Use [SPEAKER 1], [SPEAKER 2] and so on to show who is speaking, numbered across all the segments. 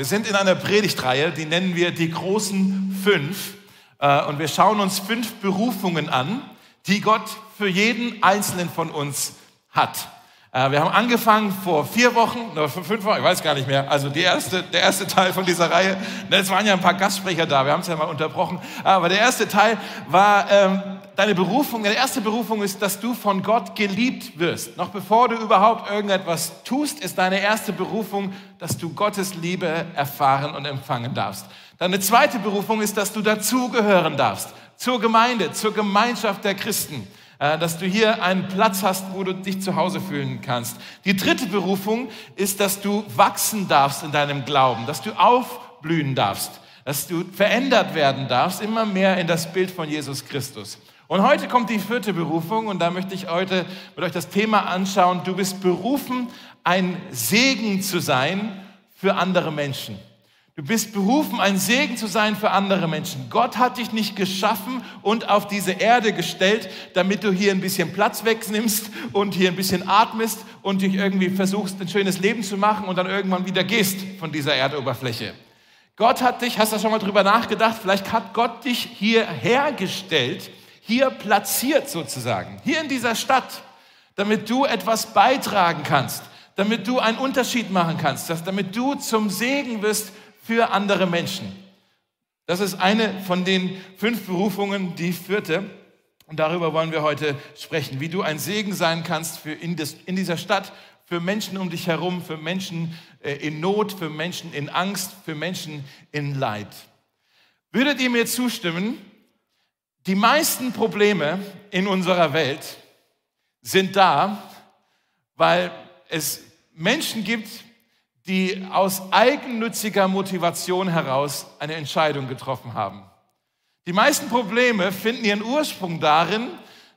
[SPEAKER 1] Wir sind in einer Predigtreihe, die nennen wir die großen fünf. Äh, und wir schauen uns fünf Berufungen an, die Gott für jeden einzelnen von uns hat. Äh, wir haben angefangen vor vier Wochen, oder fünf Wochen, ich weiß gar nicht mehr. Also die erste, der erste Teil von dieser Reihe. Es waren ja ein paar Gastsprecher da, wir haben es ja mal unterbrochen. Aber der erste Teil war ähm, deine Berufung. Deine erste Berufung ist, dass du von Gott geliebt wirst. Noch bevor du überhaupt irgendetwas tust, ist deine erste Berufung, dass du Gottes Liebe erfahren und empfangen darfst. Deine zweite Berufung ist, dass du dazugehören darfst. Zur Gemeinde, zur Gemeinschaft der Christen. Äh, dass du hier einen Platz hast, wo du dich zu Hause fühlen kannst. Die dritte Berufung ist, dass du wachsen darfst in deinem Glauben, dass du aufblühen darfst, dass du verändert werden darfst, immer mehr in das Bild von Jesus Christus. Und heute kommt die vierte Berufung und da möchte ich heute mit euch das Thema anschauen. Du bist berufen, ein Segen zu sein für andere Menschen. Du bist berufen, ein Segen zu sein für andere Menschen. Gott hat dich nicht geschaffen und auf diese Erde gestellt, damit du hier ein bisschen Platz wegnimmst und hier ein bisschen atmest und dich irgendwie versuchst, ein schönes Leben zu machen und dann irgendwann wieder gehst von dieser Erdoberfläche. Gott hat dich, hast du schon mal drüber nachgedacht, vielleicht hat Gott dich hier hergestellt, hier platziert sozusagen, hier in dieser Stadt, damit du etwas beitragen kannst, damit du einen Unterschied machen kannst, dass, damit du zum Segen wirst für andere Menschen. Das ist eine von den fünf Berufungen, die vierte. Und darüber wollen wir heute sprechen, wie du ein Segen sein kannst für in, des, in dieser Stadt, für Menschen um dich herum, für Menschen äh, in Not, für Menschen in Angst, für Menschen in Leid. Würdet ihr mir zustimmen, die meisten Probleme in unserer Welt sind da, weil es Menschen gibt, die aus eigennütziger Motivation heraus eine Entscheidung getroffen haben. Die meisten Probleme finden ihren Ursprung darin,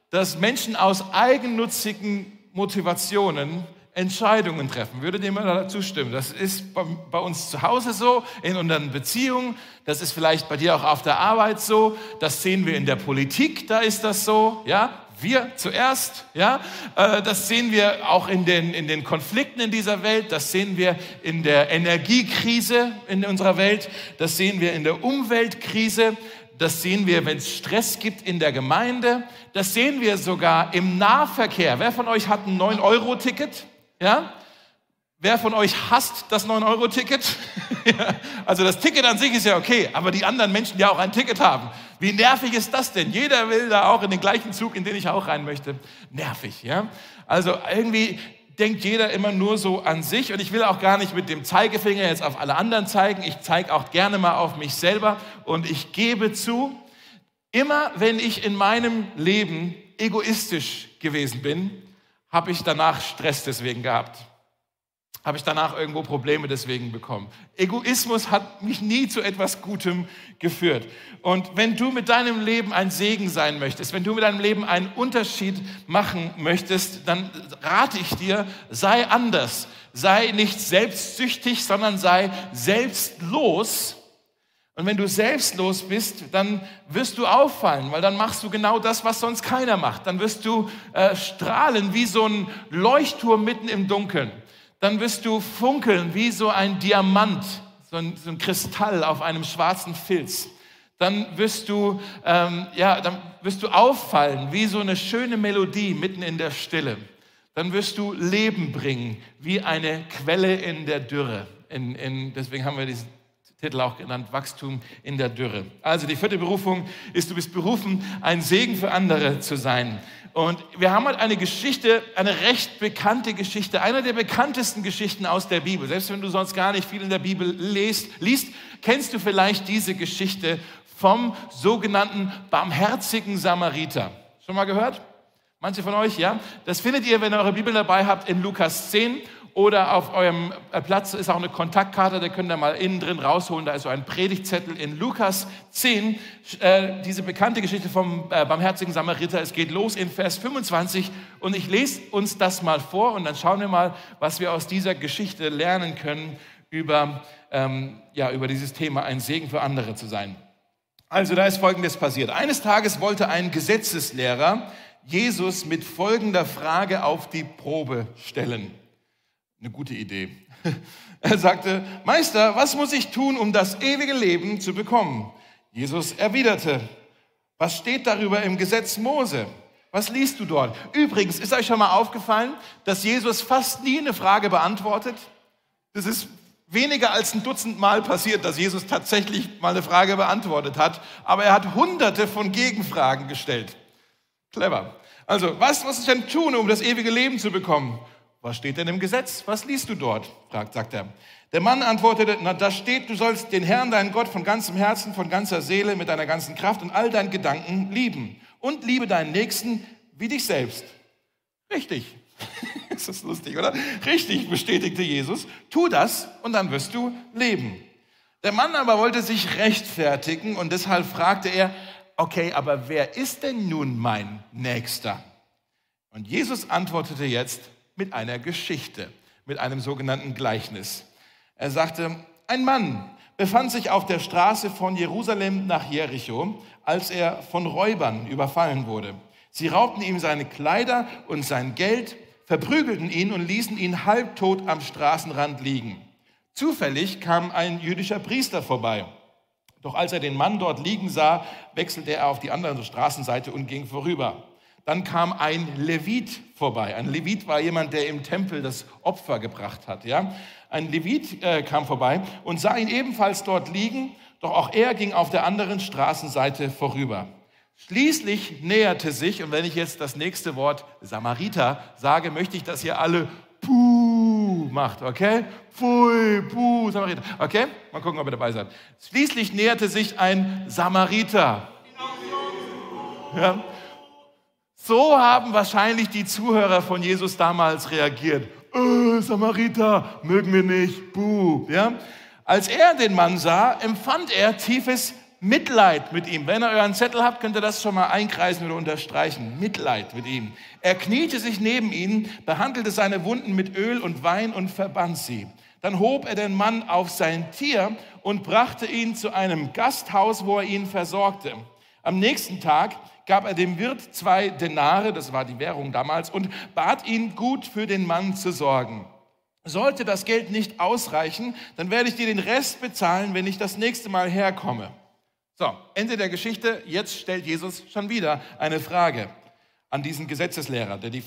[SPEAKER 1] dass Menschen aus eigennützigen Motivationen Entscheidungen treffen. Würdet ihr mir dazu stimmen? Das ist bei, uns zu Hause so, in unseren Beziehungen. Das ist vielleicht bei dir auch auf der Arbeit so. Das sehen wir in der Politik, da ist das so. Ja, wir zuerst, ja. Äh, das sehen wir auch in den, in den Konflikten in dieser Welt. Das sehen wir in der Energiekrise in unserer Welt. Das sehen wir in der Umweltkrise. Das sehen wir, wenn es Stress gibt in der Gemeinde. Das sehen wir sogar im Nahverkehr. Wer von euch hat ein 9-Euro-Ticket? Ja? Wer von euch hasst das 9-Euro-Ticket? also das Ticket an sich ist ja okay, aber die anderen Menschen, die auch ein Ticket haben, wie nervig ist das denn? Jeder will da auch in den gleichen Zug, in den ich auch rein möchte. Nervig, ja? Also irgendwie denkt jeder immer nur so an sich und ich will auch gar nicht mit dem Zeigefinger jetzt auf alle anderen zeigen. Ich zeige auch gerne mal auf mich selber und ich gebe zu, immer wenn ich in meinem Leben egoistisch gewesen bin, habe ich danach Stress deswegen gehabt. Habe ich danach irgendwo Probleme deswegen bekommen. Egoismus hat mich nie zu etwas Gutem geführt. Und wenn du mit deinem Leben ein Segen sein möchtest, wenn du mit deinem Leben einen Unterschied machen möchtest, dann rate ich dir, sei anders. Sei nicht selbstsüchtig, sondern sei selbstlos und wenn du selbstlos bist, dann wirst du auffallen, weil dann machst du genau das, was sonst keiner macht. Dann wirst du äh, strahlen wie so ein Leuchtturm mitten im Dunkeln. Dann wirst du funkeln wie so ein Diamant, so ein, so ein Kristall auf einem schwarzen Filz. Dann wirst du, ähm, ja, dann wirst du auffallen wie so eine schöne Melodie mitten in der Stille. Dann wirst du Leben bringen wie eine Quelle in der Dürre. In, in, deswegen haben wir diesen Titel auch genannt, Wachstum in der Dürre. Also die vierte Berufung ist, du bist berufen, ein Segen für andere zu sein. Und wir haben heute eine Geschichte, eine recht bekannte Geschichte, eine der bekanntesten Geschichten aus der Bibel. Selbst wenn du sonst gar nicht viel in der Bibel liest, liest kennst du vielleicht diese Geschichte vom sogenannten barmherzigen Samariter. Schon mal gehört? Manche von euch, ja? Das findet ihr, wenn ihr eure Bibel dabei habt, in Lukas 10 oder auf eurem äh, Platz ist auch eine Kontaktkarte, da könnt ihr mal innen drin rausholen. Da ist so ein Predigtzettel in Lukas 10. Äh, diese bekannte Geschichte vom äh, barmherzigen Samariter. Es geht los in Vers 25 und ich lese uns das mal vor und dann schauen wir mal, was wir aus dieser Geschichte lernen können über, ähm, ja, über dieses Thema, ein Segen für andere zu sein. Also da ist Folgendes passiert. Eines Tages wollte ein Gesetzeslehrer Jesus mit folgender Frage auf die Probe stellen. Eine gute Idee. Er sagte, Meister, was muss ich tun, um das ewige Leben zu bekommen? Jesus erwiderte, was steht darüber im Gesetz Mose? Was liest du dort? Übrigens, ist euch schon mal aufgefallen, dass Jesus fast nie eine Frage beantwortet? Das ist weniger als ein Dutzend Mal passiert, dass Jesus tatsächlich mal eine Frage beantwortet hat, aber er hat hunderte von Gegenfragen gestellt. Clever. Also, was muss ich denn tun, um das ewige Leben zu bekommen? Was steht denn im Gesetz? Was liest du dort? fragt, sagt er. Der Mann antwortete, na, da steht, du sollst den Herrn, deinen Gott, von ganzem Herzen, von ganzer Seele, mit deiner ganzen Kraft und all deinen Gedanken lieben. Und liebe deinen Nächsten wie dich selbst. Richtig. ist das lustig, oder? Richtig, bestätigte Jesus. Tu das und dann wirst du leben. Der Mann aber wollte sich rechtfertigen und deshalb fragte er, okay, aber wer ist denn nun mein Nächster? Und Jesus antwortete jetzt mit einer Geschichte, mit einem sogenannten Gleichnis. Er sagte, ein Mann befand sich auf der Straße von Jerusalem nach Jericho, als er von Räubern überfallen wurde. Sie raubten ihm seine Kleider und sein Geld, verprügelten ihn und ließen ihn halbtot am Straßenrand liegen. Zufällig kam ein jüdischer Priester vorbei. Doch als er den Mann dort liegen sah, wechselte er auf die andere Straßenseite und ging vorüber. Dann kam ein Levit vorbei. Ein Levit war jemand, der im Tempel das Opfer gebracht hat. Ja? Ein Levit äh, kam vorbei und sah ihn ebenfalls dort liegen, doch auch er ging auf der anderen Straßenseite vorüber. Schließlich näherte sich, und wenn ich jetzt das nächste Wort Samariter sage, möchte ich, dass ihr alle Puh macht, okay? Pfui, Puh, Samariter. Okay? Mal gucken, ob ihr dabei seid. Schließlich näherte sich ein Samariter. Ja? So haben wahrscheinlich die Zuhörer von Jesus damals reagiert. Äh, Samariter, mögen wir nicht, buh. Ja? Als er den Mann sah, empfand er tiefes Mitleid mit ihm. Wenn ihr euren Zettel habt, könnt ihr das schon mal einkreisen oder unterstreichen. Mitleid mit ihm. Er kniete sich neben ihn, behandelte seine Wunden mit Öl und Wein und verband sie. Dann hob er den Mann auf sein Tier und brachte ihn zu einem Gasthaus, wo er ihn versorgte. Am nächsten Tag gab er dem Wirt zwei Denare, das war die Währung damals, und bat ihn, gut für den Mann zu sorgen. Sollte das Geld nicht ausreichen, dann werde ich dir den Rest bezahlen, wenn ich das nächste Mal herkomme. So, Ende der Geschichte. Jetzt stellt Jesus schon wieder eine Frage an diesen Gesetzeslehrer, der die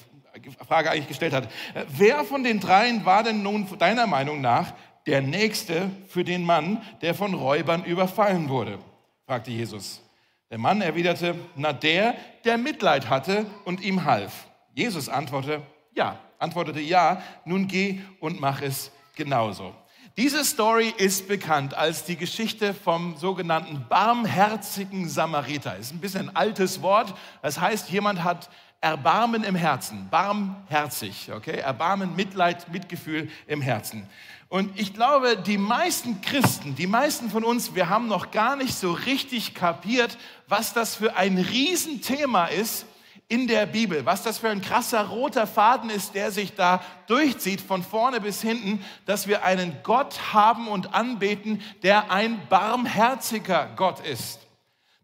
[SPEAKER 1] Frage eigentlich gestellt hat. Wer von den dreien war denn nun deiner Meinung nach der Nächste für den Mann, der von Räubern überfallen wurde? fragte Jesus. Der Mann erwiderte, na der, der Mitleid hatte und ihm half. Jesus antwortete, ja, antwortete ja, nun geh und mach es genauso. Diese Story ist bekannt als die Geschichte vom sogenannten barmherzigen Samariter. Ist ein bisschen ein altes Wort. Das heißt, jemand hat Erbarmen im Herzen, barmherzig, okay? Erbarmen, Mitleid, Mitgefühl im Herzen. Und ich glaube, die meisten Christen, die meisten von uns, wir haben noch gar nicht so richtig kapiert, was das für ein Riesenthema ist, in der Bibel, was das für ein krasser roter Faden ist, der sich da durchzieht von vorne bis hinten, dass wir einen Gott haben und anbeten, der ein barmherziger Gott ist.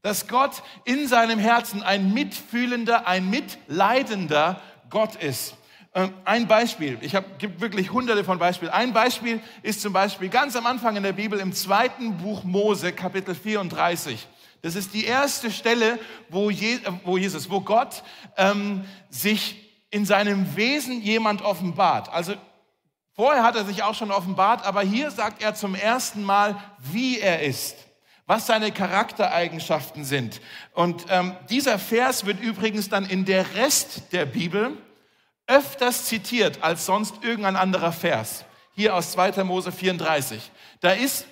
[SPEAKER 1] Dass Gott in seinem Herzen ein mitfühlender, ein mitleidender Gott ist. Ähm, ein Beispiel, ich habe gibt wirklich hunderte von Beispielen. Ein Beispiel ist zum Beispiel ganz am Anfang in der Bibel im zweiten Buch Mose, Kapitel 34. Das ist die erste Stelle, wo, Je, wo Jesus, wo Gott ähm, sich in seinem Wesen jemand offenbart. Also vorher hat er sich auch schon offenbart, aber hier sagt er zum ersten Mal, wie er ist, was seine Charaktereigenschaften sind. Und ähm, dieser Vers wird übrigens dann in der Rest der Bibel öfters zitiert als sonst irgendein anderer Vers. Hier aus 2. Mose 34. Da ist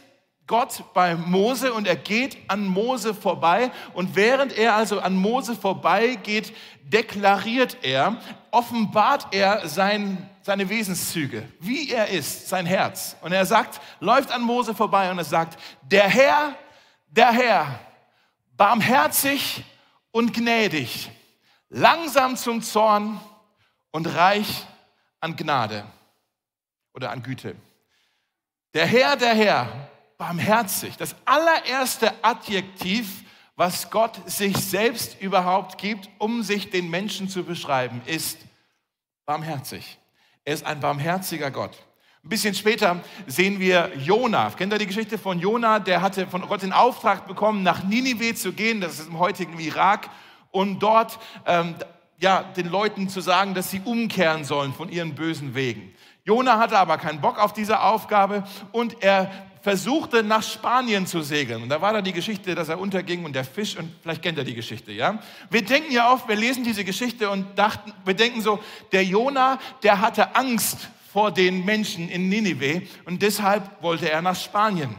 [SPEAKER 1] Gott bei Mose und er geht an Mose vorbei und während er also an Mose vorbeigeht, deklariert er, offenbart er sein, seine Wesenszüge, wie er ist, sein Herz. Und er sagt, läuft an Mose vorbei und er sagt, der Herr, der Herr, barmherzig und gnädig, langsam zum Zorn und reich an Gnade oder an Güte. Der Herr, der Herr, barmherzig. Das allererste Adjektiv, was Gott sich selbst überhaupt gibt, um sich den Menschen zu beschreiben, ist barmherzig. Er ist ein barmherziger Gott. Ein bisschen später sehen wir Jona. Kennt ihr die Geschichte von Jona? Der hatte von Gott den Auftrag bekommen, nach Ninive zu gehen, das ist im heutigen Irak, und dort ähm, ja, den Leuten zu sagen, dass sie umkehren sollen von ihren bösen Wegen. Jona hatte aber keinen Bock auf diese Aufgabe und er versuchte nach Spanien zu segeln. Und da war da die Geschichte, dass er unterging und der Fisch, und vielleicht kennt ihr die Geschichte, ja? Wir denken ja oft, wir lesen diese Geschichte und dachten, wir denken so, der Jona, der hatte Angst vor den Menschen in Ninive und deshalb wollte er nach Spanien.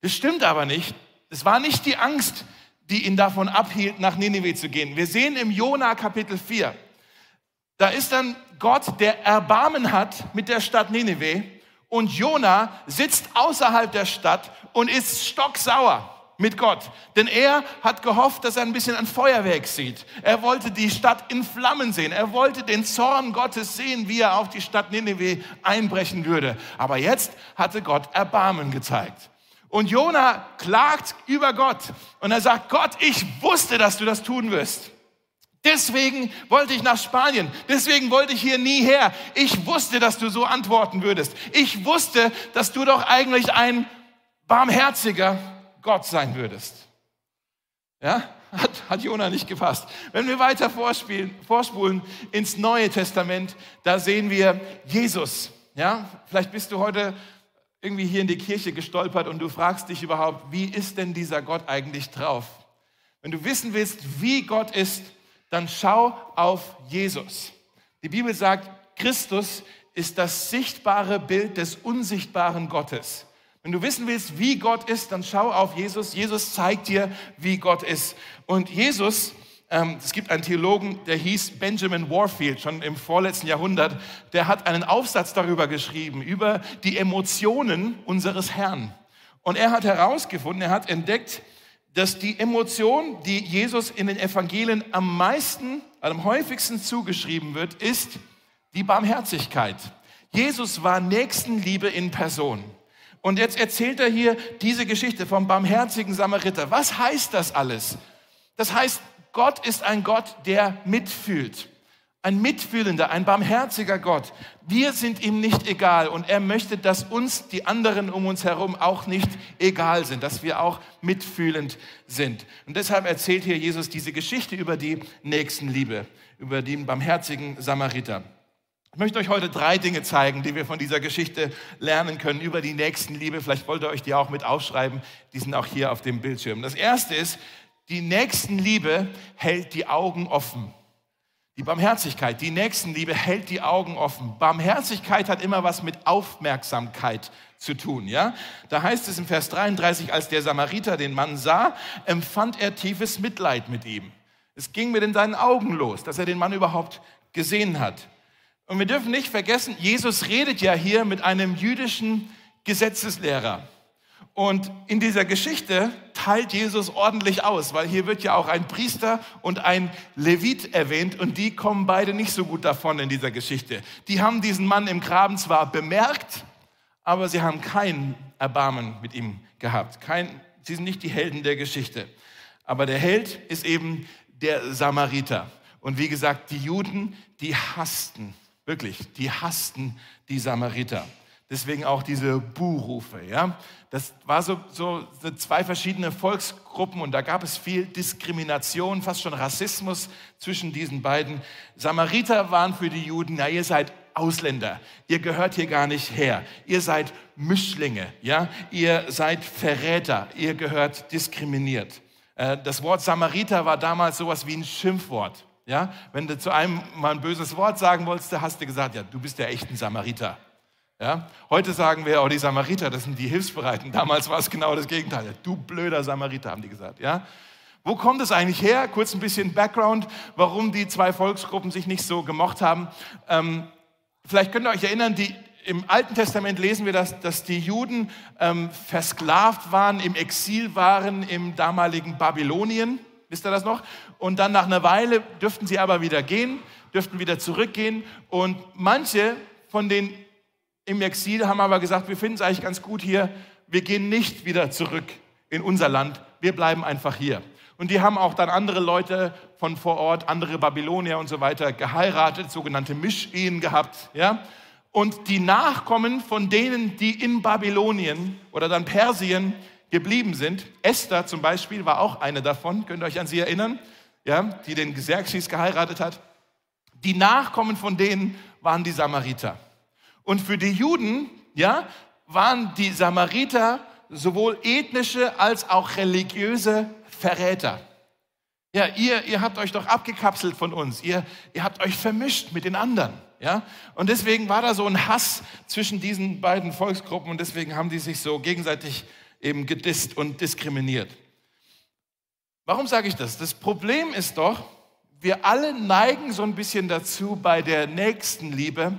[SPEAKER 1] Das stimmt aber nicht. Es war nicht die Angst, die ihn davon abhielt, nach Ninive zu gehen. Wir sehen im Jona Kapitel 4, da ist dann Gott, der Erbarmen hat mit der Stadt Ninive und Jona sitzt außerhalb der Stadt und ist stocksauer mit Gott. Denn er hat gehofft, dass er ein bisschen ein Feuerwerk sieht. Er wollte die Stadt in Flammen sehen. Er wollte den Zorn Gottes sehen, wie er auf die Stadt Nineveh einbrechen würde. Aber jetzt hatte Gott Erbarmen gezeigt. Und Jona klagt über Gott und er sagt, Gott, ich wusste, dass du das tun wirst. Deswegen wollte ich nach Spanien. Deswegen wollte ich hier nie her. Ich wusste, dass du so antworten würdest. Ich wusste, dass du doch eigentlich ein barmherziger Gott sein würdest. Ja, hat, hat Jona nicht gepasst. Wenn wir weiter vorspielen, vorspulen ins Neue Testament, da sehen wir Jesus. Ja, vielleicht bist du heute irgendwie hier in die Kirche gestolpert und du fragst dich überhaupt, wie ist denn dieser Gott eigentlich drauf? Wenn du wissen willst, wie Gott ist, dann schau auf Jesus. Die Bibel sagt, Christus ist das sichtbare Bild des unsichtbaren Gottes. Wenn du wissen willst, wie Gott ist, dann schau auf Jesus. Jesus zeigt dir, wie Gott ist. Und Jesus, ähm, es gibt einen Theologen, der hieß Benjamin Warfield, schon im vorletzten Jahrhundert, der hat einen Aufsatz darüber geschrieben, über die Emotionen unseres Herrn. Und er hat herausgefunden, er hat entdeckt, dass die Emotion, die Jesus in den Evangelien am meisten, am häufigsten zugeschrieben wird, ist die Barmherzigkeit. Jesus war Nächstenliebe in Person. Und jetzt erzählt er hier diese Geschichte vom barmherzigen Samariter. Was heißt das alles? Das heißt, Gott ist ein Gott, der mitfühlt. Ein mitfühlender, ein barmherziger Gott. Wir sind ihm nicht egal und er möchte, dass uns die anderen um uns herum auch nicht egal sind, dass wir auch mitfühlend sind. Und deshalb erzählt hier Jesus diese Geschichte über die Nächstenliebe, über den barmherzigen Samariter. Ich möchte euch heute drei Dinge zeigen, die wir von dieser Geschichte lernen können über die Nächstenliebe. Vielleicht wollt ihr euch die auch mit aufschreiben. Die sind auch hier auf dem Bildschirm. Das erste ist, die Nächstenliebe hält die Augen offen. Die Barmherzigkeit, die Nächstenliebe hält die Augen offen. Barmherzigkeit hat immer was mit Aufmerksamkeit zu tun, ja? Da heißt es im Vers 33, als der Samariter den Mann sah, empfand er tiefes Mitleid mit ihm. Es ging mit in seinen Augen los, dass er den Mann überhaupt gesehen hat. Und wir dürfen nicht vergessen, Jesus redet ja hier mit einem jüdischen Gesetzeslehrer. Und in dieser Geschichte teilt Jesus ordentlich aus, weil hier wird ja auch ein Priester und ein Levit erwähnt und die kommen beide nicht so gut davon in dieser Geschichte. Die haben diesen Mann im Graben zwar bemerkt, aber sie haben kein Erbarmen mit ihm gehabt. Kein, sie sind nicht die Helden der Geschichte. Aber der Held ist eben der Samariter. Und wie gesagt, die Juden, die hassten, wirklich, die hassten die Samariter. Deswegen auch diese Buhrufe. Ja? Das war so, so, zwei verschiedene Volksgruppen und da gab es viel Diskrimination, fast schon Rassismus zwischen diesen beiden. Samariter waren für die Juden, na ihr seid Ausländer, ihr gehört hier gar nicht her, ihr seid Mischlinge, ja? ihr seid Verräter, ihr gehört diskriminiert. Äh, das Wort Samariter war damals sowas wie ein Schimpfwort. Ja? Wenn du zu einem mal ein böses Wort sagen wolltest, hast du gesagt, ja, du bist der echte Samariter. Ja? Heute sagen wir, oh, die Samariter, das sind die Hilfsbereiten. Damals war es genau das Gegenteil. Du blöder Samariter, haben die gesagt. Ja? Wo kommt es eigentlich her? Kurz ein bisschen Background, warum die zwei Volksgruppen sich nicht so gemocht haben. Ähm, vielleicht könnt ihr euch erinnern, die, im Alten Testament lesen wir, dass, dass die Juden ähm, versklavt waren, im Exil waren im damaligen Babylonien. Wisst ihr das noch? Und dann nach einer Weile dürften sie aber wieder gehen, dürften wieder zurückgehen. Und manche von den im Exil haben aber gesagt, wir finden es eigentlich ganz gut hier, wir gehen nicht wieder zurück in unser Land, wir bleiben einfach hier. Und die haben auch dann andere Leute von vor Ort, andere Babylonier und so weiter geheiratet, sogenannte Mischehen gehabt, ja. und die Nachkommen von denen, die in Babylonien oder dann Persien geblieben sind. Esther zum Beispiel war auch eine davon, könnt ihr euch an sie erinnern, ja, die den Xerxes geheiratet hat. Die Nachkommen von denen waren die Samariter. Und für die Juden, ja, waren die Samariter sowohl ethnische als auch religiöse Verräter. Ja, ihr, ihr habt euch doch abgekapselt von uns. Ihr, ihr habt euch vermischt mit den anderen. Ja? Und deswegen war da so ein Hass zwischen diesen beiden Volksgruppen und deswegen haben die sich so gegenseitig eben gedisst und diskriminiert. Warum sage ich das? Das Problem ist doch, wir alle neigen so ein bisschen dazu, bei der Nächstenliebe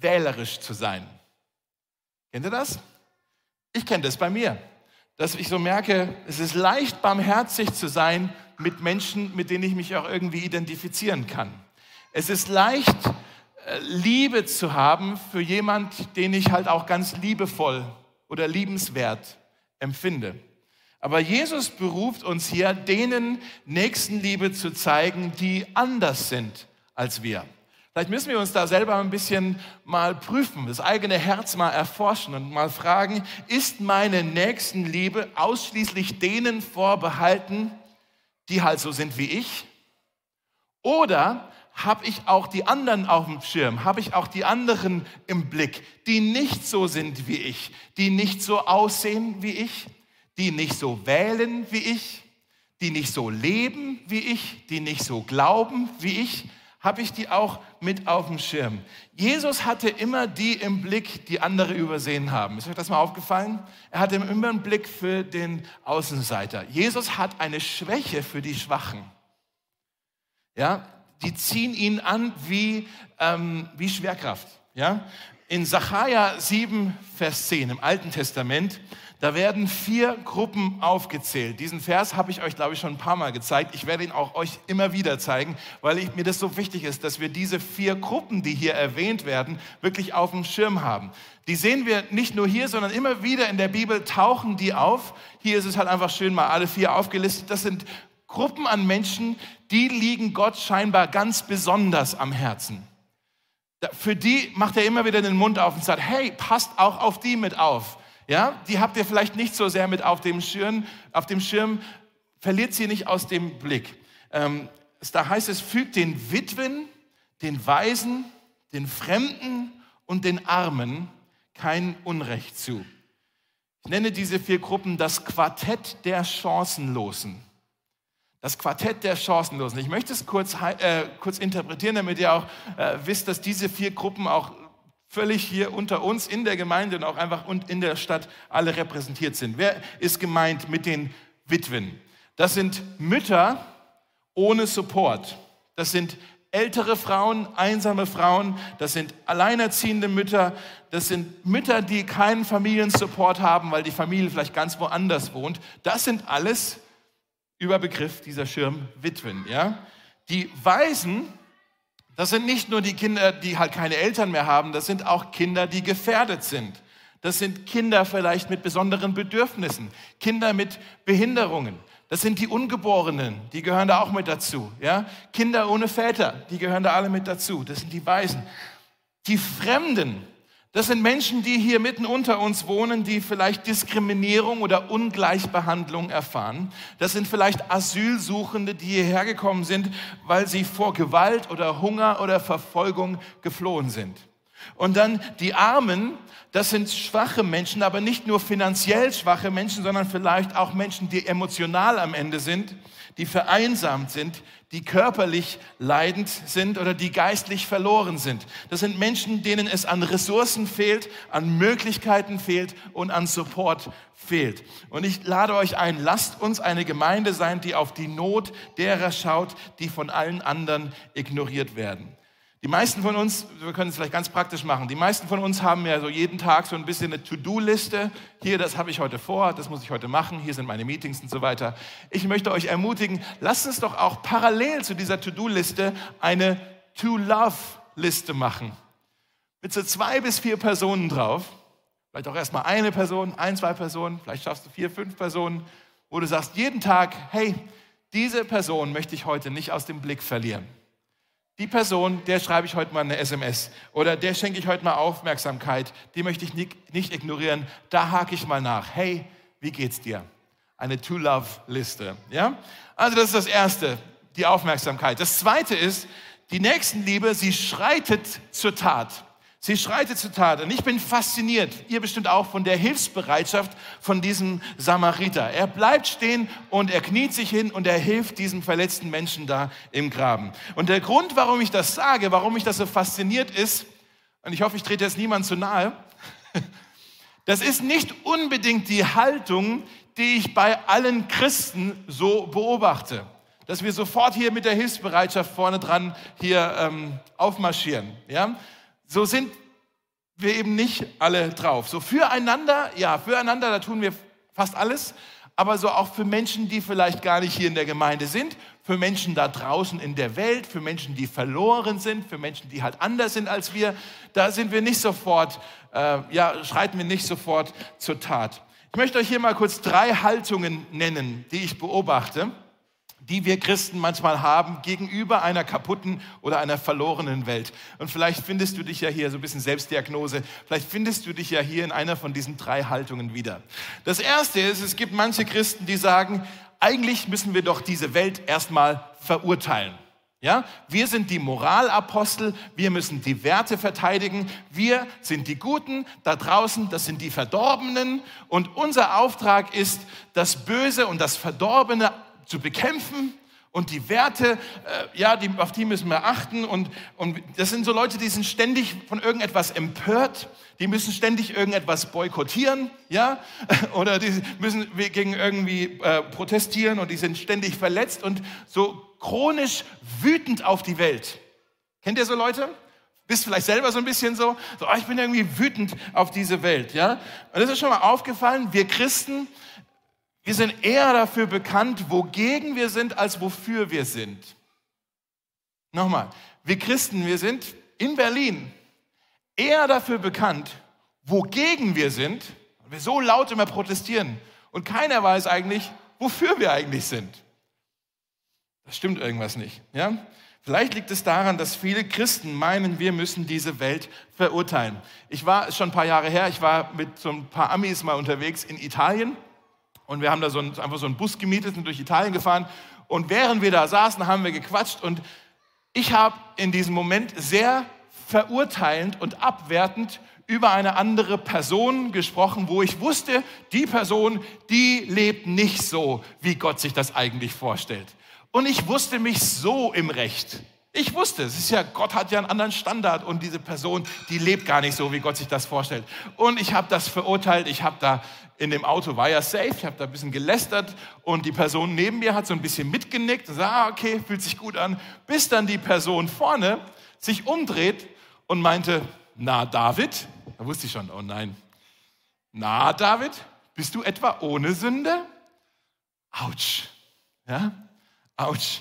[SPEAKER 1] wählerisch zu sein. Kennt ihr das? Ich kenne das bei mir, dass ich so merke, es ist leicht barmherzig zu sein mit Menschen, mit denen ich mich auch irgendwie identifizieren kann. Es ist leicht äh, Liebe zu haben für jemand, den ich halt auch ganz liebevoll oder liebenswert empfinde. Aber Jesus beruft uns hier, denen Nächstenliebe zu zeigen, die anders sind als wir. Vielleicht müssen wir uns da selber ein bisschen mal prüfen, das eigene Herz mal erforschen und mal fragen, ist meine Nächstenliebe ausschließlich denen vorbehalten, die halt so sind wie ich? Oder habe ich auch die anderen auf dem Schirm? Habe ich auch die anderen im Blick, die nicht so sind wie ich, die nicht so aussehen wie ich, die nicht so wählen wie ich, die nicht so leben wie ich, die nicht so glauben wie ich? Habe ich die auch mit auf dem Schirm? Jesus hatte immer die im Blick, die andere übersehen haben. Ist euch das mal aufgefallen? Er hatte immer einen Blick für den Außenseiter. Jesus hat eine Schwäche für die Schwachen. Ja, die ziehen ihn an wie, ähm, wie Schwerkraft. Ja? In Sacharja 7, Vers 10 im Alten Testament, da werden vier Gruppen aufgezählt. Diesen Vers habe ich euch, glaube ich, schon ein paar Mal gezeigt. Ich werde ihn auch euch immer wieder zeigen, weil ich, mir das so wichtig ist, dass wir diese vier Gruppen, die hier erwähnt werden, wirklich auf dem Schirm haben. Die sehen wir nicht nur hier, sondern immer wieder in der Bibel tauchen die auf. Hier ist es halt einfach schön mal alle vier aufgelistet. Das sind Gruppen an Menschen, die liegen Gott scheinbar ganz besonders am Herzen. Für die macht er immer wieder den Mund auf und sagt, hey, passt auch auf die mit auf. Ja, die habt ihr vielleicht nicht so sehr mit auf dem Schirm, auf dem Schirm verliert sie nicht aus dem Blick. Ähm, da heißt es, fügt den Witwen, den Waisen, den Fremden und den Armen kein Unrecht zu. Ich nenne diese vier Gruppen das Quartett der Chancenlosen. Das Quartett der Chancenlosen. Ich möchte es kurz, äh, kurz interpretieren, damit ihr auch äh, wisst, dass diese vier Gruppen auch völlig hier unter uns in der Gemeinde und auch einfach und in der Stadt alle repräsentiert sind. Wer ist gemeint mit den Witwen? Das sind Mütter ohne Support. Das sind ältere Frauen, einsame Frauen, das sind alleinerziehende Mütter, das sind Mütter, die keinen Familiensupport haben, weil die Familie vielleicht ganz woanders wohnt. Das sind alles Überbegriff dieser Schirm Witwen. Ja? Die Waisen, das sind nicht nur die Kinder, die halt keine Eltern mehr haben, das sind auch Kinder, die gefährdet sind. Das sind Kinder vielleicht mit besonderen Bedürfnissen, Kinder mit Behinderungen. Das sind die Ungeborenen, die gehören da auch mit dazu. Ja? Kinder ohne Väter, die gehören da alle mit dazu. Das sind die Waisen. Die Fremden, das sind Menschen, die hier mitten unter uns wohnen, die vielleicht Diskriminierung oder Ungleichbehandlung erfahren. Das sind vielleicht Asylsuchende, die hierher gekommen sind, weil sie vor Gewalt oder Hunger oder Verfolgung geflohen sind. Und dann die Armen, das sind schwache Menschen, aber nicht nur finanziell schwache Menschen, sondern vielleicht auch Menschen, die emotional am Ende sind, die vereinsamt sind, die körperlich leidend sind oder die geistlich verloren sind. Das sind Menschen, denen es an Ressourcen fehlt, an Möglichkeiten fehlt und an Support fehlt. Und ich lade euch ein, lasst uns eine Gemeinde sein, die auf die Not derer schaut, die von allen anderen ignoriert werden. Die meisten von uns, wir können es vielleicht ganz praktisch machen, die meisten von uns haben ja so jeden Tag so ein bisschen eine To-Do-Liste. Hier, das habe ich heute vor, das muss ich heute machen, hier sind meine Meetings und so weiter. Ich möchte euch ermutigen, lasst uns doch auch parallel zu dieser To-Do-Liste eine To-Love-Liste machen. Mit so zwei bis vier Personen drauf. Vielleicht auch erstmal eine Person, ein, zwei Personen, vielleicht schaffst du vier, fünf Personen, wo du sagst jeden Tag, hey, diese Person möchte ich heute nicht aus dem Blick verlieren. Die Person, der schreibe ich heute mal eine SMS oder der schenke ich heute mal Aufmerksamkeit, die möchte ich nicht, nicht ignorieren, da hake ich mal nach. Hey, wie geht's dir? Eine To-Love-Liste. Ja? Also das ist das Erste, die Aufmerksamkeit. Das Zweite ist, die Nächstenliebe, sie schreitet zur Tat. Sie schreitet zur Tat. Und ich bin fasziniert, ihr bestimmt auch, von der Hilfsbereitschaft von diesem Samariter. Er bleibt stehen und er kniet sich hin und er hilft diesem verletzten Menschen da im Graben. Und der Grund, warum ich das sage, warum mich das so fasziniert ist, und ich hoffe, ich trete jetzt niemand zu nahe, das ist nicht unbedingt die Haltung, die ich bei allen Christen so beobachte. Dass wir sofort hier mit der Hilfsbereitschaft vorne dran hier ähm, aufmarschieren. Ja? So sind wir eben nicht alle drauf. So füreinander, ja, füreinander, da tun wir fast alles, aber so auch für Menschen, die vielleicht gar nicht hier in der Gemeinde sind, für Menschen da draußen in der Welt, für Menschen, die verloren sind, für Menschen, die halt anders sind als wir, da sind wir nicht sofort, äh, ja, schreiten wir nicht sofort zur Tat. Ich möchte euch hier mal kurz drei Haltungen nennen, die ich beobachte die wir Christen manchmal haben gegenüber einer kaputten oder einer verlorenen Welt. Und vielleicht findest du dich ja hier so ein bisschen Selbstdiagnose, vielleicht findest du dich ja hier in einer von diesen drei Haltungen wieder. Das erste ist, es gibt manche Christen, die sagen, eigentlich müssen wir doch diese Welt erstmal verurteilen. Ja, wir sind die Moralapostel, wir müssen die Werte verteidigen, wir sind die Guten, da draußen, das sind die Verdorbenen und unser Auftrag ist, das Böse und das Verdorbene zu bekämpfen und die Werte, äh, ja, die, auf die müssen wir achten. Und, und das sind so Leute, die sind ständig von irgendetwas empört, die müssen ständig irgendetwas boykottieren, ja, oder die müssen gegen irgendwie äh, protestieren und die sind ständig verletzt und so chronisch wütend auf die Welt. Kennt ihr so Leute? Bist vielleicht selber so ein bisschen so, so oh, ich bin irgendwie wütend auf diese Welt, ja? Und das ist schon mal aufgefallen, wir Christen, wir sind eher dafür bekannt, wogegen wir sind, als wofür wir sind. Nochmal, wir Christen, wir sind in Berlin eher dafür bekannt, wogegen wir sind, weil wir so laut immer protestieren und keiner weiß eigentlich, wofür wir eigentlich sind. Das stimmt irgendwas nicht. Ja? Vielleicht liegt es daran, dass viele Christen meinen, wir müssen diese Welt verurteilen. Ich war schon ein paar Jahre her, ich war mit so ein paar Amis mal unterwegs in Italien und wir haben da so ein, einfach so einen Bus gemietet und durch Italien gefahren. Und während wir da saßen, haben wir gequatscht. Und ich habe in diesem Moment sehr verurteilend und abwertend über eine andere Person gesprochen, wo ich wusste, die Person, die lebt nicht so, wie Gott sich das eigentlich vorstellt. Und ich wusste mich so im Recht. Ich wusste, es ist ja, Gott hat ja einen anderen Standard und diese Person, die lebt gar nicht so, wie Gott sich das vorstellt. Und ich habe das verurteilt, ich habe da in dem Auto war ja safe, ich habe da ein bisschen gelästert und die Person neben mir hat so ein bisschen mitgenickt und sagt, ah, okay, fühlt sich gut an, bis dann die Person vorne sich umdreht und meinte, na David, da wusste ich schon, oh nein, na David, bist du etwa ohne Sünde? Autsch, ja, autsch.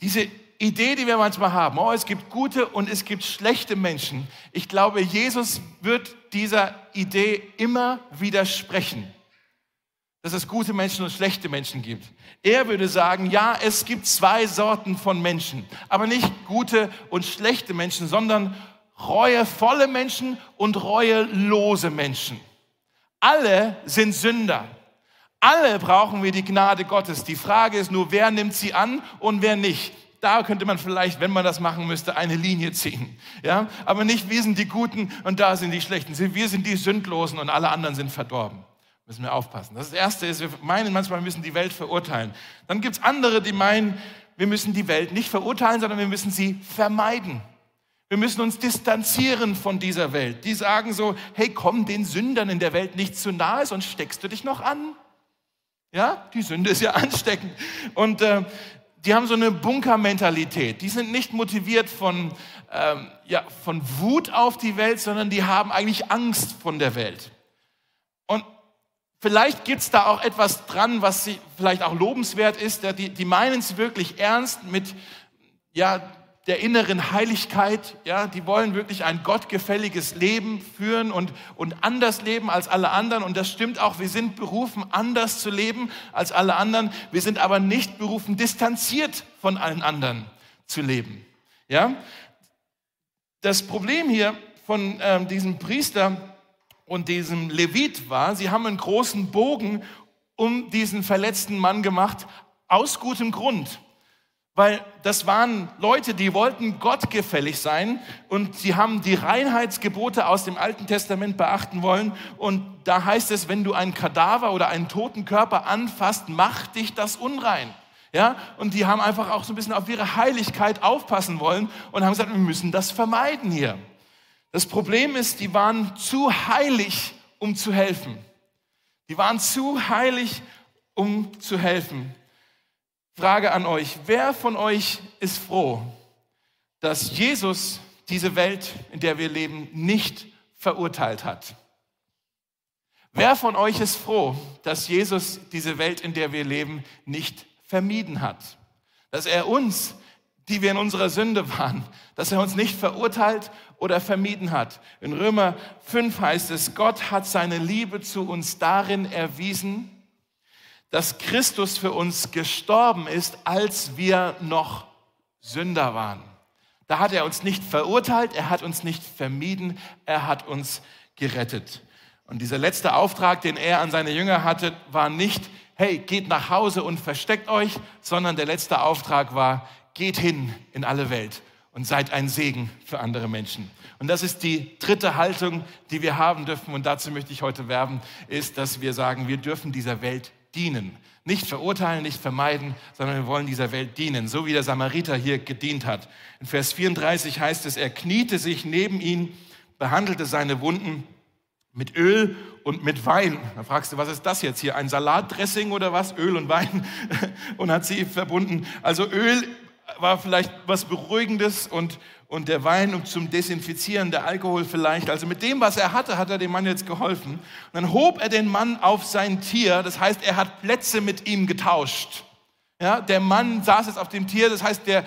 [SPEAKER 1] Diese Idee, die wir manchmal haben, oh, es gibt gute und es gibt schlechte Menschen. Ich glaube, Jesus wird dieser Idee immer widersprechen, dass es gute Menschen und schlechte Menschen gibt. Er würde sagen, ja, es gibt zwei Sorten von Menschen, aber nicht gute und schlechte Menschen, sondern reuevolle Menschen und reuelose Menschen. Alle sind Sünder. Alle brauchen wir die Gnade Gottes. Die Frage ist nur, wer nimmt sie an und wer nicht da könnte man vielleicht, wenn man das machen müsste, eine Linie ziehen. Ja? Aber nicht, wir sind die Guten und da sind die Schlechten. Wir sind die Sündlosen und alle anderen sind verdorben. Müssen wir aufpassen. Das Erste ist, wir meinen manchmal, wir müssen die Welt verurteilen. Dann gibt es andere, die meinen, wir müssen die Welt nicht verurteilen, sondern wir müssen sie vermeiden. Wir müssen uns distanzieren von dieser Welt. Die sagen so, hey, komm den Sündern in der Welt nicht zu nahe, sonst steckst du dich noch an. Ja, die Sünde ist ja ansteckend. Und äh, die haben so eine Bunkermentalität. Die sind nicht motiviert von, ähm, ja, von Wut auf die Welt, sondern die haben eigentlich Angst von der Welt. Und vielleicht gibt es da auch etwas dran, was sie vielleicht auch lobenswert ist. Die, die meinen es wirklich ernst mit ja, der inneren Heiligkeit. Ja, die wollen wirklich ein gottgefälliges Leben führen und, und anders leben als alle anderen. Und das stimmt auch. Wir sind berufen, anders zu leben als alle anderen. Wir sind aber nicht berufen, distanziert von allen anderen zu leben. Ja? Das Problem hier von ähm, diesem Priester und diesem Levit war, sie haben einen großen Bogen um diesen verletzten Mann gemacht, aus gutem Grund. Weil das waren Leute, die wollten Gott gefällig sein und sie haben die Reinheitsgebote aus dem Alten Testament beachten wollen. Und da heißt es, wenn du einen Kadaver oder einen toten Körper anfasst, macht dich das unrein. Ja, und die haben einfach auch so ein bisschen auf ihre Heiligkeit aufpassen wollen und haben gesagt, wir müssen das vermeiden hier. Das Problem ist, die waren zu heilig, um zu helfen. Die waren zu heilig, um zu helfen. Frage an euch, wer von euch ist froh, dass Jesus diese Welt, in der wir leben, nicht verurteilt hat? Wer von euch ist froh, dass Jesus diese Welt, in der wir leben, nicht vermieden hat? Dass er uns, die wir in unserer Sünde waren, dass er uns nicht verurteilt oder vermieden hat. In Römer 5 heißt es, Gott hat seine Liebe zu uns darin erwiesen, dass Christus für uns gestorben ist, als wir noch Sünder waren. Da hat er uns nicht verurteilt, er hat uns nicht vermieden, er hat uns gerettet. Und dieser letzte Auftrag, den er an seine Jünger hatte, war nicht, hey, geht nach Hause und versteckt euch, sondern der letzte Auftrag war, geht hin in alle Welt und seid ein Segen für andere Menschen. Und das ist die dritte Haltung, die wir haben dürfen. Und dazu möchte ich heute werben, ist, dass wir sagen, wir dürfen dieser Welt dienen. Nicht verurteilen, nicht vermeiden, sondern wir wollen dieser Welt dienen, so wie der Samariter hier gedient hat. In Vers 34 heißt es, er kniete sich neben ihn, behandelte seine Wunden mit Öl und mit Wein. Da fragst du, was ist das jetzt hier? Ein Salatdressing oder was? Öl und Wein? Und hat sie verbunden. Also Öl war vielleicht was Beruhigendes und, und der Wein um zum Desinfizieren, der Alkohol vielleicht. Also mit dem, was er hatte, hat er dem Mann jetzt geholfen. Und dann hob er den Mann auf sein Tier, das heißt, er hat Plätze mit ihm getauscht. Ja, der Mann saß jetzt auf dem Tier, das heißt, der, äh,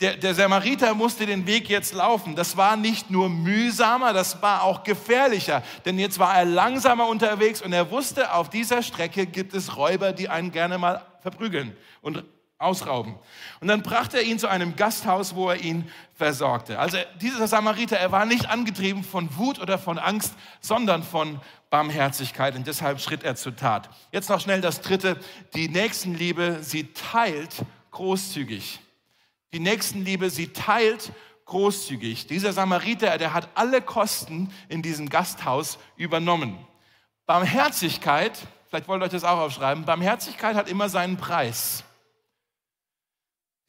[SPEAKER 1] der, der Samariter musste den Weg jetzt laufen. Das war nicht nur mühsamer, das war auch gefährlicher. Denn jetzt war er langsamer unterwegs und er wusste, auf dieser Strecke gibt es Räuber, die einen gerne mal verprügeln und ausrauben. Und dann brachte er ihn zu einem Gasthaus, wo er ihn versorgte. Also dieser Samariter, er war nicht angetrieben von Wut oder von Angst, sondern von Barmherzigkeit und deshalb schritt er zur Tat. Jetzt noch schnell das dritte, die Nächstenliebe, sie teilt großzügig. Die Nächstenliebe, sie teilt großzügig. Dieser Samariter, der hat alle Kosten in diesem Gasthaus übernommen. Barmherzigkeit, vielleicht wollt ihr euch das auch aufschreiben, Barmherzigkeit hat immer seinen Preis.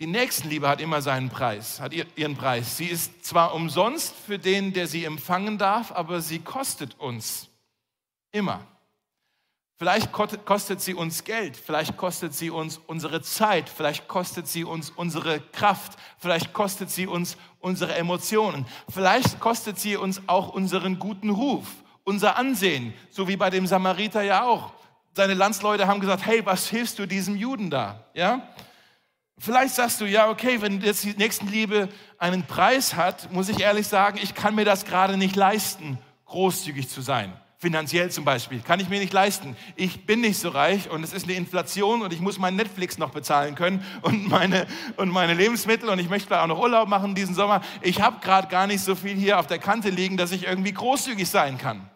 [SPEAKER 1] Die Nächstenliebe hat immer seinen Preis, hat ihren Preis. Sie ist zwar umsonst für den, der sie empfangen darf, aber sie kostet uns immer. Vielleicht kostet sie uns Geld, vielleicht kostet sie uns unsere Zeit, vielleicht kostet sie uns unsere Kraft, vielleicht kostet sie uns unsere Emotionen, vielleicht kostet sie uns auch unseren guten Ruf, unser Ansehen, so wie bei dem Samariter ja auch. Seine Landsleute haben gesagt, hey, was hilfst du diesem Juden da? Ja? Vielleicht sagst du, ja, okay, wenn jetzt die Nächstenliebe einen Preis hat, muss ich ehrlich sagen, ich kann mir das gerade nicht leisten, großzügig zu sein. Finanziell zum Beispiel. Kann ich mir nicht leisten. Ich bin nicht so reich und es ist eine Inflation und ich muss mein Netflix noch bezahlen können und meine, und meine Lebensmittel und ich möchte vielleicht auch noch Urlaub machen diesen Sommer. Ich habe gerade gar nicht so viel hier auf der Kante liegen, dass ich irgendwie großzügig sein kann.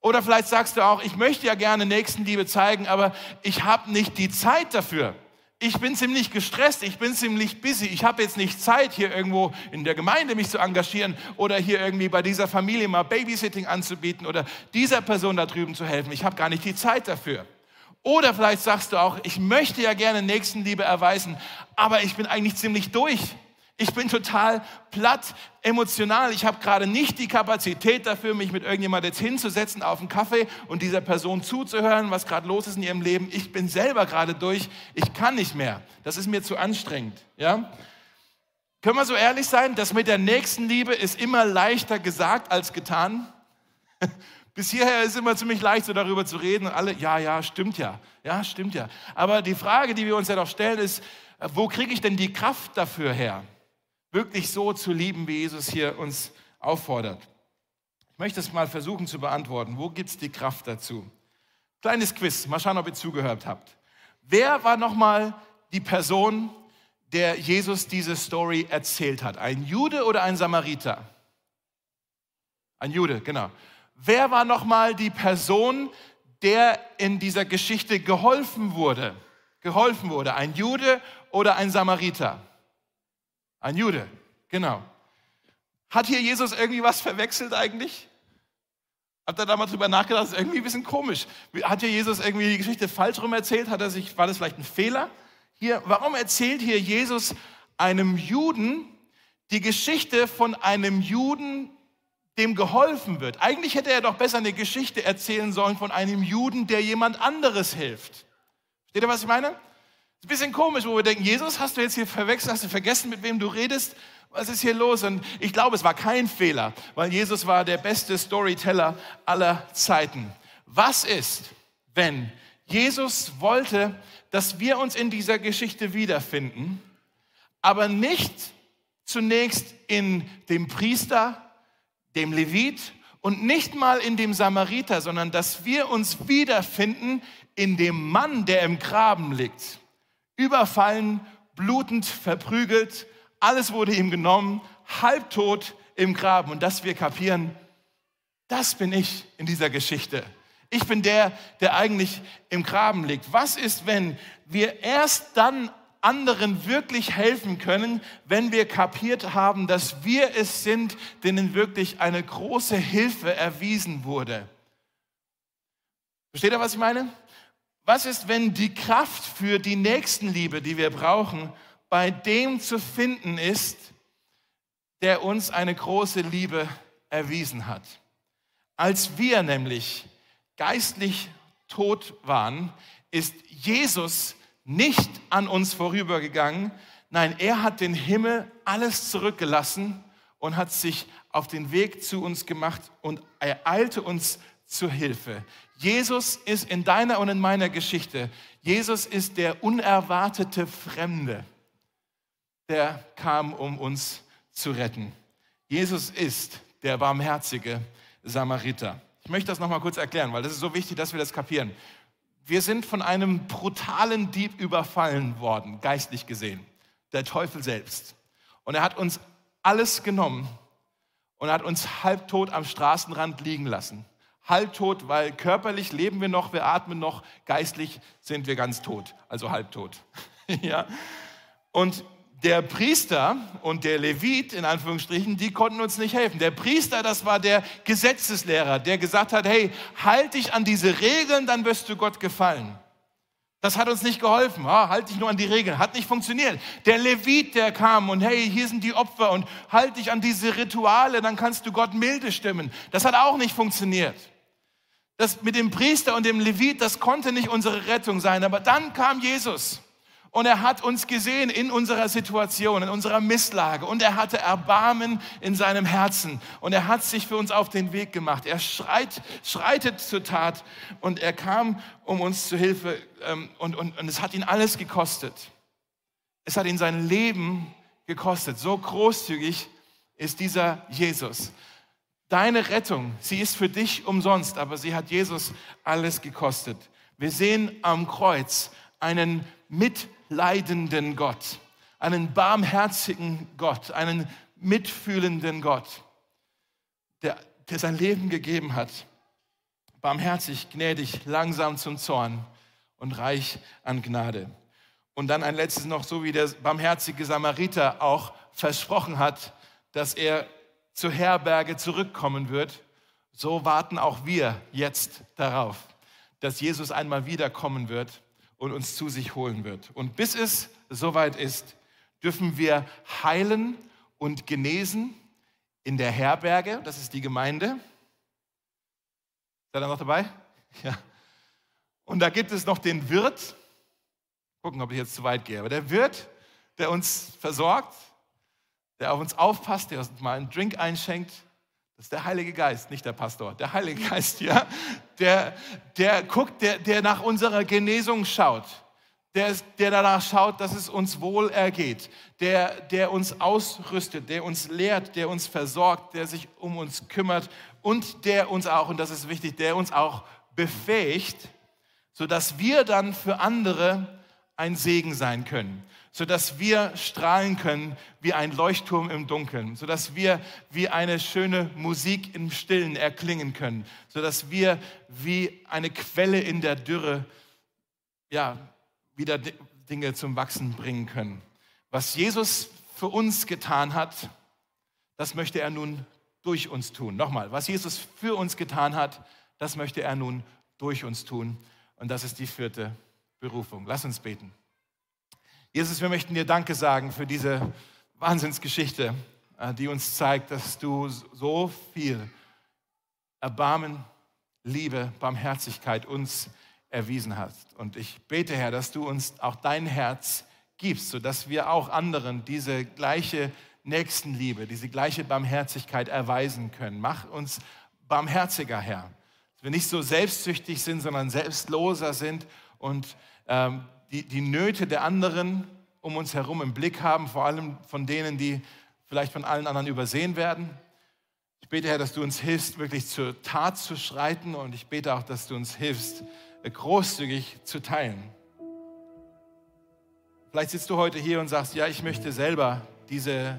[SPEAKER 1] Oder vielleicht sagst du auch, ich möchte ja gerne Nächstenliebe zeigen, aber ich habe nicht die Zeit dafür ich bin ziemlich gestresst, ich bin ziemlich busy, ich habe jetzt nicht Zeit, hier irgendwo in der Gemeinde mich zu engagieren oder hier irgendwie bei dieser Familie mal Babysitting anzubieten oder dieser Person da drüben zu helfen. Ich habe gar nicht die Zeit dafür. Oder vielleicht sagst du auch, ich möchte ja gerne Nächstenliebe erweisen, aber ich bin eigentlich ziemlich durch. Ich bin total platt, emotional. Ich habe gerade nicht die Kapazität dafür, mich mit irgendjemandem jetzt hinzusetzen auf einen Kaffee und dieser Person zuzuhören, was gerade los ist in ihrem Leben. Ich bin selber gerade durch. Ich kann nicht mehr. Das ist mir zu anstrengend. Ja? Können wir so ehrlich sein? Das mit der Nächstenliebe ist immer leichter gesagt als getan. Bis hierher ist immer ziemlich leicht, so darüber zu reden und alle, ja, ja, stimmt ja, ja, stimmt ja. Aber die Frage, die wir uns ja doch stellen, ist, wo kriege ich denn die Kraft dafür her? Wirklich so zu lieben, wie Jesus hier uns auffordert? Ich möchte es mal versuchen zu beantworten. Wo gibt es die Kraft dazu? Kleines Quiz, mal schauen, ob ihr zugehört habt. Wer war nochmal die Person, der Jesus diese Story erzählt hat? Ein Jude oder ein Samariter? Ein Jude, genau. Wer war nochmal die Person, der in dieser Geschichte geholfen wurde? Geholfen wurde. Ein Jude oder ein Samariter? Ein Jude, genau. Hat hier Jesus irgendwie was verwechselt eigentlich? Habt ihr da mal drüber nachgedacht? Das ist irgendwie ein bisschen komisch. Hat hier Jesus irgendwie die Geschichte falsch rum erzählt? Hat er sich, war das vielleicht ein Fehler? Hier, warum erzählt hier Jesus einem Juden die Geschichte von einem Juden, dem geholfen wird? Eigentlich hätte er doch besser eine Geschichte erzählen sollen von einem Juden, der jemand anderes hilft. Versteht ihr, was ich meine? Ist ein bisschen komisch, wo wir denken, Jesus, hast du jetzt hier verwechselt, hast du vergessen, mit wem du redest? Was ist hier los? Und ich glaube, es war kein Fehler, weil Jesus war der beste Storyteller aller Zeiten. Was ist, wenn Jesus wollte, dass wir uns in dieser Geschichte wiederfinden, aber nicht zunächst in dem Priester, dem Levit und nicht mal in dem Samariter, sondern dass wir uns wiederfinden in dem Mann, der im Graben liegt, überfallen, blutend, verprügelt, alles wurde ihm genommen, halbtot im Graben. Und dass wir kapieren, das bin ich in dieser Geschichte. Ich bin der, der eigentlich im Graben liegt. Was ist, wenn wir erst dann anderen wirklich helfen können, wenn wir kapiert haben, dass wir es sind, denen wirklich eine große Hilfe erwiesen wurde? Versteht ihr, was ich meine? Was ist, wenn die Kraft für die Nächstenliebe, die wir brauchen, bei dem zu finden ist, der uns eine große Liebe erwiesen hat. Als wir nämlich geistlich tot waren, ist Jesus nicht an uns vorübergegangen. Nein, er hat den Himmel alles zurückgelassen und hat sich auf den Weg zu uns gemacht und er eilte uns zur Hilfe. Jesus ist in deiner und in meiner Geschichte, Jesus ist der unerwartete Fremde der kam, um uns zu retten. Jesus ist der barmherzige Samariter. Ich möchte das nochmal kurz erklären, weil das ist so wichtig, dass wir das kapieren. Wir sind von einem brutalen Dieb überfallen worden, geistlich gesehen. Der Teufel selbst. Und er hat uns alles genommen und hat uns halbtot am Straßenrand liegen lassen. Halbtot, weil körperlich leben wir noch, wir atmen noch, geistlich sind wir ganz tot, also halbtot. ja. Und der Priester und der Levit, in Anführungsstrichen, die konnten uns nicht helfen. Der Priester, das war der Gesetzeslehrer, der gesagt hat, hey, halt dich an diese Regeln, dann wirst du Gott gefallen. Das hat uns nicht geholfen. Ah, halt dich nur an die Regeln. Hat nicht funktioniert. Der Levit, der kam und hey, hier sind die Opfer und halt dich an diese Rituale, dann kannst du Gott milde stimmen. Das hat auch nicht funktioniert. Das mit dem Priester und dem Levit, das konnte nicht unsere Rettung sein. Aber dann kam Jesus. Und er hat uns gesehen in unserer Situation, in unserer Misslage. Und er hatte Erbarmen in seinem Herzen. Und er hat sich für uns auf den Weg gemacht. Er schreit, schreitet zur Tat. Und er kam, um uns zu Hilfe. Ähm, und, und, und es hat ihn alles gekostet. Es hat ihn sein Leben gekostet. So großzügig ist dieser Jesus. Deine Rettung, sie ist für dich umsonst, aber sie hat Jesus alles gekostet. Wir sehen am Kreuz einen mit leidenden Gott, einen barmherzigen Gott, einen mitfühlenden Gott, der, der sein Leben gegeben hat. Barmherzig, gnädig, langsam zum Zorn und reich an Gnade. Und dann ein letztes noch, so wie der barmherzige Samariter auch versprochen hat, dass er zur Herberge zurückkommen wird, so warten auch wir jetzt darauf, dass Jesus einmal wiederkommen wird und uns zu sich holen wird. Und bis es soweit ist, dürfen wir heilen und genesen in der Herberge, das ist die Gemeinde. Seid ihr noch dabei? Ja. Und da gibt es noch den Wirt. Gucken, ob ich jetzt zu weit gehe. Aber der Wirt, der uns versorgt, der auf uns aufpasst, der uns mal einen Drink einschenkt, das ist der Heilige Geist, nicht der Pastor. Der Heilige Geist, ja. Der, der guckt, der, der nach unserer Genesung schaut. Der, der danach schaut, dass es uns wohl ergeht. Der, der uns ausrüstet, der uns lehrt, der uns versorgt, der sich um uns kümmert und der uns auch, und das ist wichtig, der uns auch befähigt, sodass wir dann für andere ein Segen sein können, sodass wir strahlen können wie ein Leuchtturm im Dunkeln, sodass wir wie eine schöne Musik im Stillen erklingen können, sodass wir wie eine Quelle in der Dürre ja, wieder Dinge zum Wachsen bringen können. Was Jesus für uns getan hat, das möchte er nun durch uns tun. Nochmal, was Jesus für uns getan hat, das möchte er nun durch uns tun. Und das ist die vierte Berufung. Lass uns beten. Jesus, wir möchten dir Danke sagen für diese Wahnsinnsgeschichte, äh, die uns zeigt, dass du so viel Erbarmen, Liebe, Barmherzigkeit uns erwiesen hast. Und ich bete, Herr, dass du uns auch dein Herz gibst, sodass wir auch anderen diese gleiche Nächstenliebe, diese gleiche Barmherzigkeit erweisen können. Mach uns barmherziger, Herr. Dass wir nicht so selbstsüchtig sind, sondern selbstloser sind und ähm, die, die Nöte der anderen um uns herum im Blick haben, vor allem von denen, die vielleicht von allen anderen übersehen werden. Ich bete, Herr, dass du uns hilfst, wirklich zur Tat zu schreiten und ich bete auch, dass du uns hilfst, großzügig zu teilen. Vielleicht sitzt du heute hier und sagst, ja, ich möchte selber diese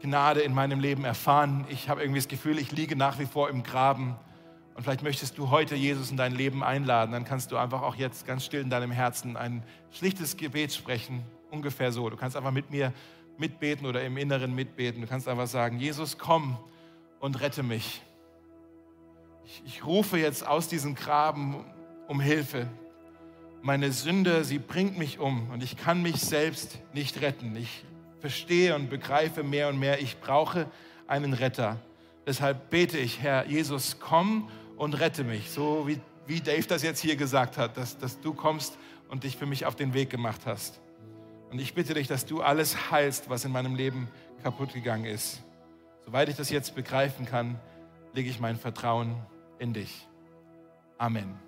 [SPEAKER 1] Gnade in meinem Leben erfahren. Ich habe irgendwie das Gefühl, ich liege nach wie vor im Graben. Und vielleicht möchtest du heute Jesus in dein Leben einladen. Dann kannst du einfach auch jetzt ganz still in deinem Herzen ein schlichtes Gebet sprechen. Ungefähr so. Du kannst einfach mit mir mitbeten oder im Inneren mitbeten. Du kannst einfach sagen, Jesus, komm und rette mich. Ich, ich rufe jetzt aus diesem Graben um Hilfe. Meine Sünde, sie bringt mich um und ich kann mich selbst nicht retten. Ich verstehe und begreife mehr und mehr, ich brauche einen Retter. Deshalb bete ich, Herr Jesus, komm und rette mich. So wie, wie Dave das jetzt hier gesagt hat, dass, dass du kommst und dich für mich auf den Weg gemacht hast. Und ich bitte dich, dass du alles heilst, was in meinem Leben kaputt gegangen ist. Soweit ich das jetzt begreifen kann, lege ich mein Vertrauen in dich. Amen.